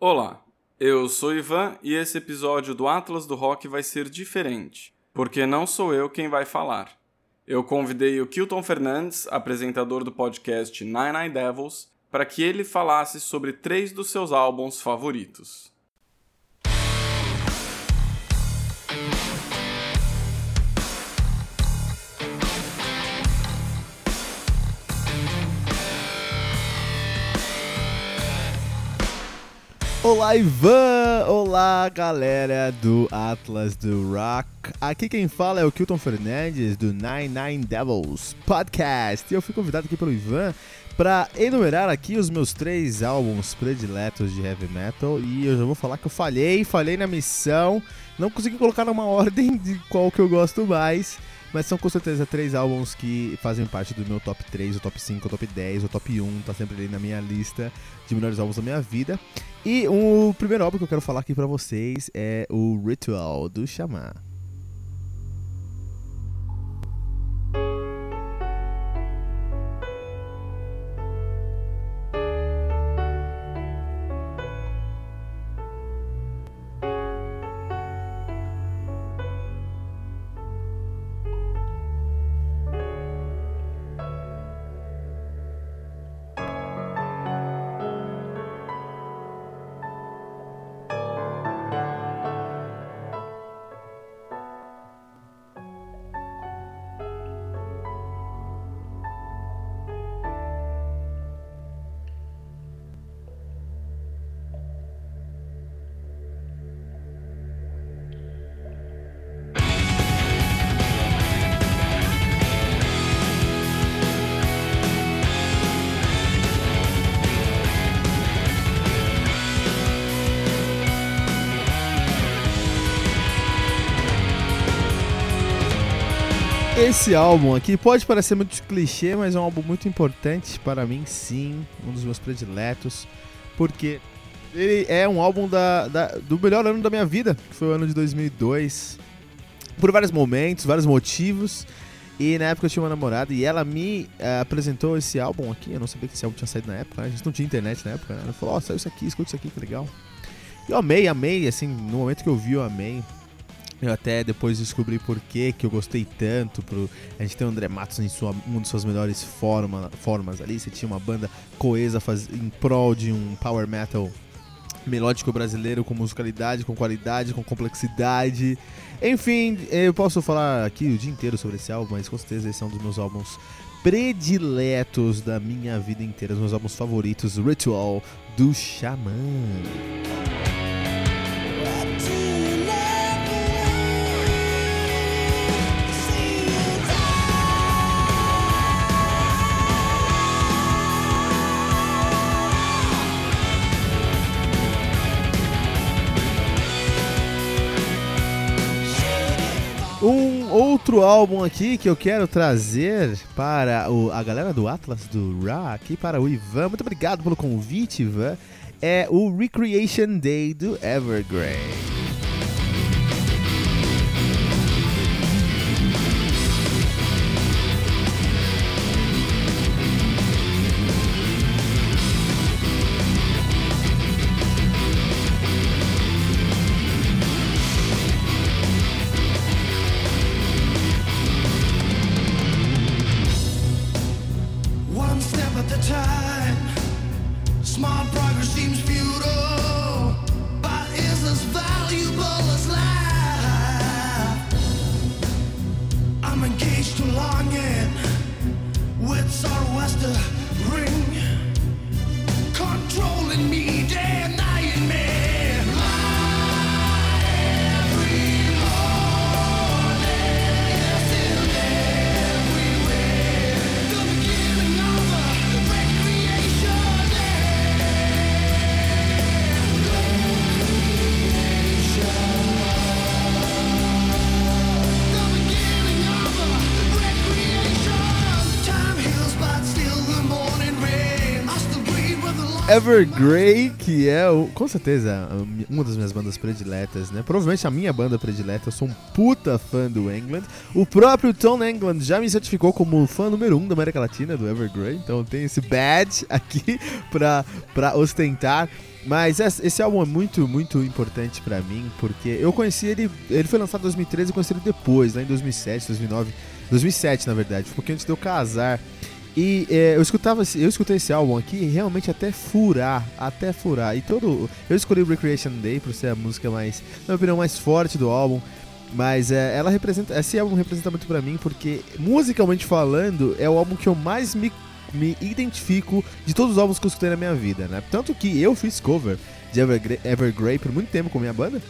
Olá, eu sou Ivan e esse episódio do Atlas do Rock vai ser diferente, porque não sou eu quem vai falar. Eu convidei o Kilton Fernandes, apresentador do podcast Nine Nine Devils, para que ele falasse sobre três dos seus álbuns favoritos. Olá, Ivan! Olá, galera do Atlas do Rock. Aqui quem fala é o Kilton Fernandes do Nine Nine Devils Podcast. E eu fui convidado aqui pelo Ivan para enumerar aqui os meus três álbuns prediletos de heavy metal. E eu já vou falar que eu falhei, falhei na missão. Não consegui colocar numa ordem de qual que eu gosto mais. Mas são com certeza três álbuns que fazem parte do meu top 3, o top 5, o top 10, o top 1, tá sempre ali na minha lista de melhores álbuns da minha vida. E o primeiro álbum que eu quero falar aqui pra vocês é o Ritual do Xamã. Esse álbum aqui pode parecer muito clichê, mas é um álbum muito importante para mim, sim, um dos meus prediletos, porque ele é um álbum da, da, do melhor ano da minha vida, que foi o ano de 2002, por vários momentos, vários motivos. E na época eu tinha uma namorada e ela me uh, apresentou esse álbum aqui. Eu não sabia que esse álbum tinha saído na época, né? a gente não tinha internet na época. Né? Ela falou: Ó, oh, saiu isso aqui, escuta isso aqui, que legal. E eu amei, amei, assim, no momento que eu vi, eu amei. Eu até depois descobri por que eu gostei tanto. Pro... A gente tem o André Matos em sua, uma de suas melhores forma, formas ali. Você tinha uma banda coesa faz... em prol de um power metal melódico brasileiro com musicalidade, com qualidade, com complexidade. Enfim, eu posso falar aqui o dia inteiro sobre esse álbum, mas com certeza esse é um dos meus álbuns prediletos da minha vida inteira, os meus álbuns favoritos, Ritual do Xamã. Um outro álbum aqui que eu quero trazer para o, a galera do Atlas do Rock e para o Ivan. Muito obrigado pelo convite, Ivan. É o Recreation Day do Evergrey. Evergrey, que é o, com certeza uma das minhas bandas prediletas, né? Provavelmente a minha banda predileta, eu sou um puta fã do England. O próprio Tom England já me certificou como fã número um da América Latina do Evergrey, então tem esse badge aqui pra, pra ostentar. Mas esse álbum é muito, muito importante para mim, porque eu conheci ele, ele foi lançado em 2013 e conheci ele depois, lá em 2007, 2009, 2007 na verdade, um pouquinho antes de eu casar. E é, eu escutava, eu escutei esse álbum aqui realmente até furar, até furar. E todo, eu escolhi Recreation Day por ser a música mais, na minha opinião, mais forte do álbum. Mas é, ela representa, esse álbum representa muito para mim porque musicalmente falando é o álbum que eu mais me me identifico de todos os álbuns que eu escutei na minha vida, né? Tanto que eu fiz cover de Evergrey, Evergrey por muito tempo com minha banda.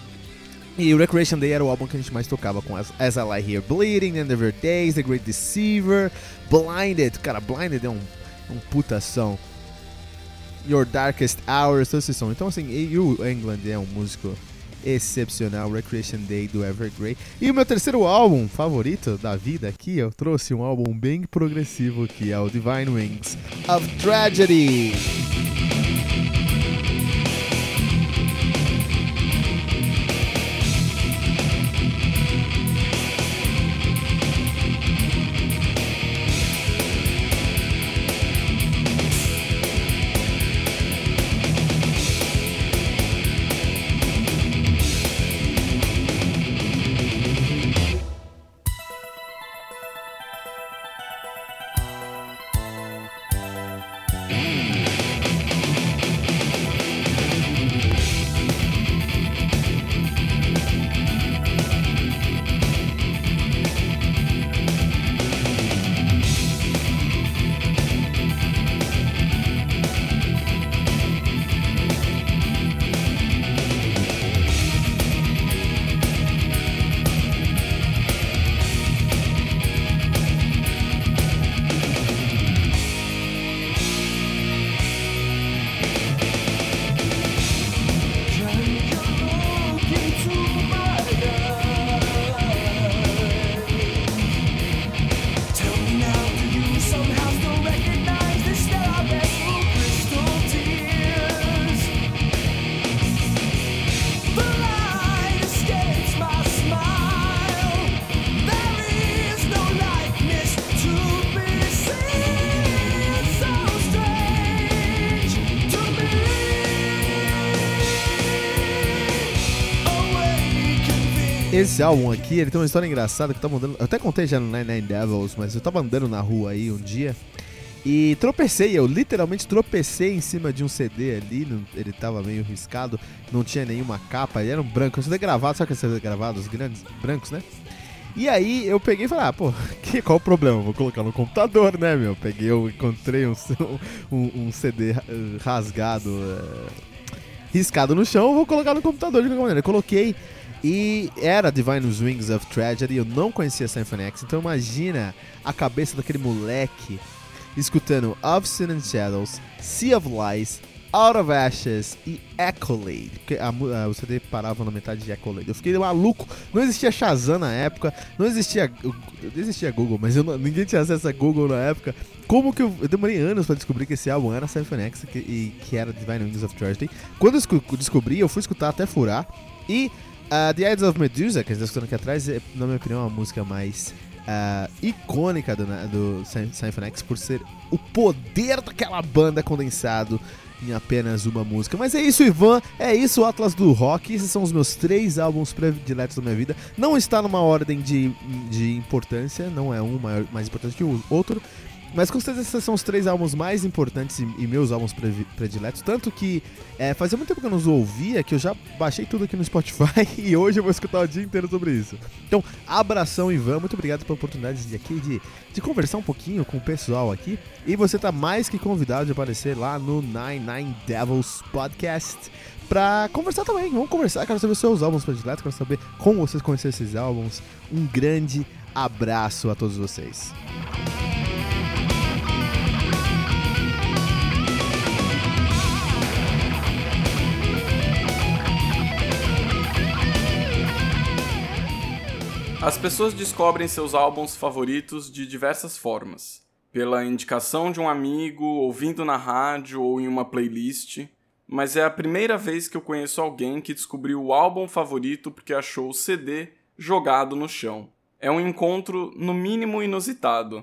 E o Recreation Day era o álbum que a gente mais tocava com As, As I Lie Here Bleeding, End of Your Days, The Great Deceiver, Blinded. Cara, Blinded é um, um putação. Your Darkest Hours, todos esses sons. Então, assim, e o England é um músico excepcional, Recreation Day do Evergrey. E o meu terceiro álbum favorito da vida aqui, eu trouxe um álbum bem progressivo que é o Divine Wings of Tragedy. Esse álbum aqui, ele tem uma história engraçada que eu tava andando. Eu até contei já no Nine Nine Devils, mas eu tava andando na rua aí um dia e tropecei, eu literalmente tropecei em cima de um CD ali, ele tava meio riscado, não tinha nenhuma capa, ele era um branco, um CD gravado, sabe aquele CD gravado, os grandes brancos, né? E aí eu peguei e falei, ah, pô, que, qual o problema? Vou colocar no computador, né, meu? Peguei, eu encontrei um, um, um CD rasgado, é, riscado no chão, vou colocar no computador de qualquer maneira. Eu coloquei e era Divine Wings of Tragedy, eu não conhecia Symphony X, então imagina a cabeça daquele moleque escutando Of Sin and Shadows, Sea of Lies, Out of Ashes e Accolade. Porque a, a, o CD parava na metade de Accolade. Eu fiquei maluco. Não existia Shazam na época, não existia. Não existia Google, mas não, ninguém tinha acesso a Google na época. Como que eu, eu demorei anos para descobrir que esse álbum era Symphony X e que era Divine Wings of Tragedy. Quando eu descobri, eu fui escutar até furar. E Uh, The Ides of Medusa, que a gente está escutando aqui atrás, é, na minha opinião, a música mais uh, icônica do, do Symphony X por ser o poder daquela banda condensado em apenas uma música. Mas é isso, Ivan. É isso, Atlas do Rock. Esses são os meus três álbuns prediletos da minha vida. Não está numa ordem de, de importância, não é um maior, mais importante que o outro. Mas com certeza esses são os três álbuns mais importantes e, meus álbuns prediletos. Tanto que é, fazia muito tempo que eu não os ouvia, que eu já baixei tudo aqui no Spotify e hoje eu vou escutar o dia inteiro sobre isso. Então, abração, Ivan. Muito obrigado pela oportunidade de aqui de, de conversar um pouquinho com o pessoal aqui. E você tá mais que convidado de aparecer lá no Nine Nine Devils Podcast pra conversar também. Vamos conversar, quero saber seus álbuns prediletos, quero saber como vocês conheceram esses álbuns. Um grande abraço a todos vocês. As pessoas descobrem seus álbuns favoritos de diversas formas. pela indicação de um amigo, ouvindo na rádio ou em uma playlist, mas é a primeira vez que eu conheço alguém que descobriu o álbum favorito porque achou o CD jogado no chão. É um encontro, no mínimo, inusitado.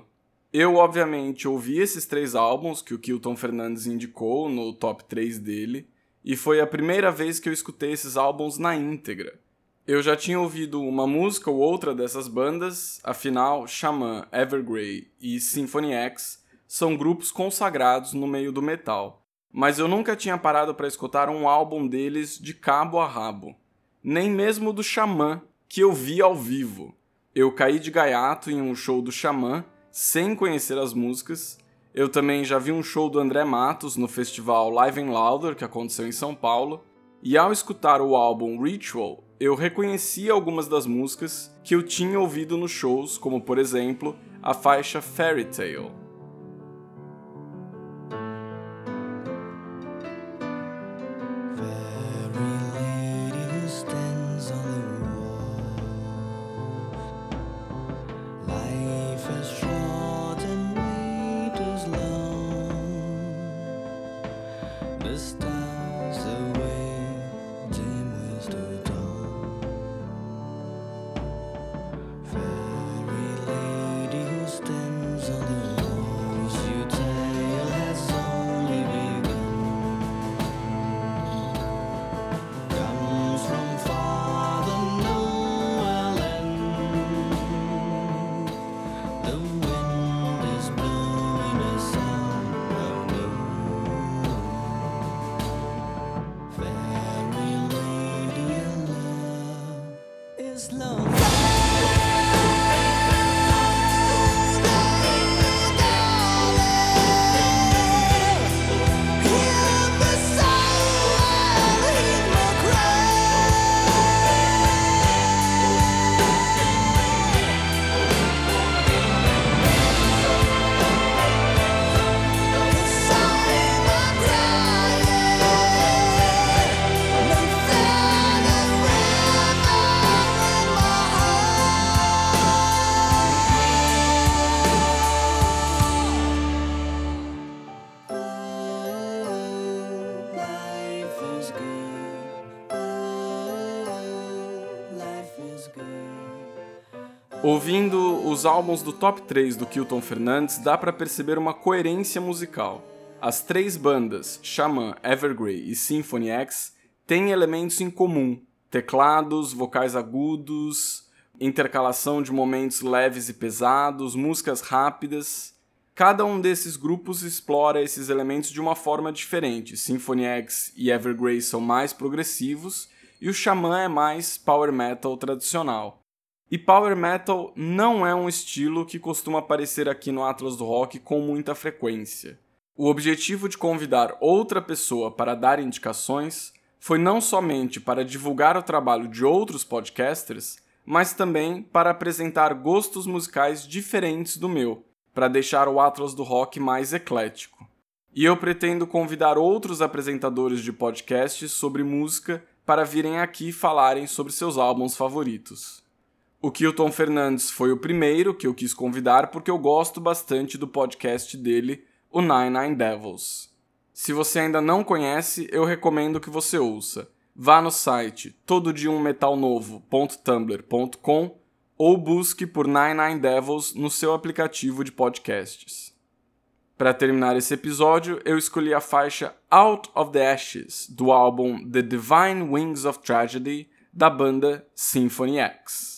Eu, obviamente, ouvi esses três álbuns que o Kilton Fernandes indicou no top 3 dele, e foi a primeira vez que eu escutei esses álbuns na íntegra. Eu já tinha ouvido uma música ou outra dessas bandas, afinal, Xamã, Evergrey e Symphony X são grupos consagrados no meio do metal, mas eu nunca tinha parado para escutar um álbum deles de cabo a rabo, nem mesmo do Xamã, que eu vi ao vivo. Eu caí de gaiato em um show do Xamã, sem conhecer as músicas. Eu também já vi um show do André Matos no festival Live and Louder, que aconteceu em São Paulo, e ao escutar o álbum Ritual, eu reconheci algumas das músicas que eu tinha ouvido nos shows, como por exemplo a faixa Fairy Tale. Ouvindo os álbuns do top 3 do Kilton Fernandes, dá para perceber uma coerência musical. As três bandas, Xamã, Evergrey e Symphony X, têm elementos em comum: teclados, vocais agudos, intercalação de momentos leves e pesados, músicas rápidas. Cada um desses grupos explora esses elementos de uma forma diferente. Symphony X e Evergrey são mais progressivos e o Xamã é mais power metal tradicional. E power metal não é um estilo que costuma aparecer aqui no Atlas do Rock com muita frequência. O objetivo de convidar outra pessoa para dar indicações foi não somente para divulgar o trabalho de outros podcasters, mas também para apresentar gostos musicais diferentes do meu, para deixar o Atlas do Rock mais eclético. E eu pretendo convidar outros apresentadores de podcasts sobre música para virem aqui falarem sobre seus álbuns favoritos. O Kilton Fernandes foi o primeiro que eu quis convidar porque eu gosto bastante do podcast dele, o Nine Nine Devils. Se você ainda não conhece, eu recomendo que você ouça. Vá no site tododiummetalnovo.tumblr.com ou busque por Nine Nine Devils no seu aplicativo de podcasts. Para terminar esse episódio, eu escolhi a faixa Out of the Ashes do álbum The Divine Wings of Tragedy da banda Symphony X.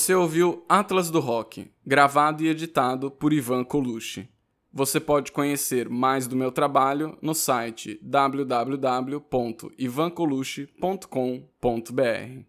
Você ouviu Atlas do Rock, gravado e editado por Ivan Colucci. Você pode conhecer mais do meu trabalho no site www.ivancolucci.com.br.